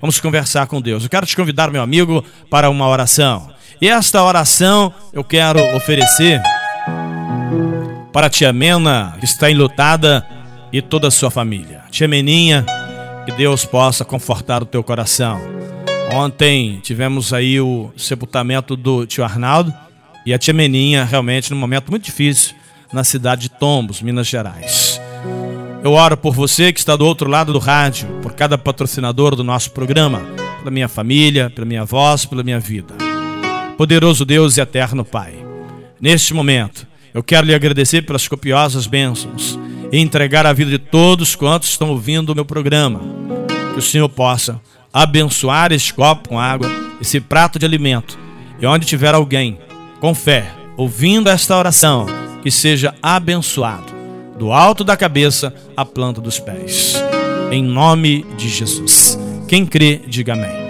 vamos conversar com Deus. Eu quero te convidar, meu amigo, para uma oração. E esta oração eu quero oferecer para a tia Mena, que está enlutada, e toda a sua família. Tia Meninha, que Deus possa confortar o teu coração. Ontem tivemos aí o sepultamento do tio Arnaldo e a tia Meninha, realmente num momento muito difícil, na cidade de Tombos, Minas Gerais. Eu oro por você que está do outro lado do rádio, por cada patrocinador do nosso programa, pela minha família, pela minha voz, pela minha vida. Poderoso Deus e eterno Pai, neste momento, eu quero lhe agradecer pelas copiosas bênçãos e entregar a vida de todos quantos estão ouvindo o meu programa. Que o Senhor possa abençoar este copo com água, esse prato de alimento, e onde tiver alguém com fé, ouvindo esta oração, que seja abençoado, do alto da cabeça à planta dos pés. Em nome de Jesus. Quem crê, diga amém.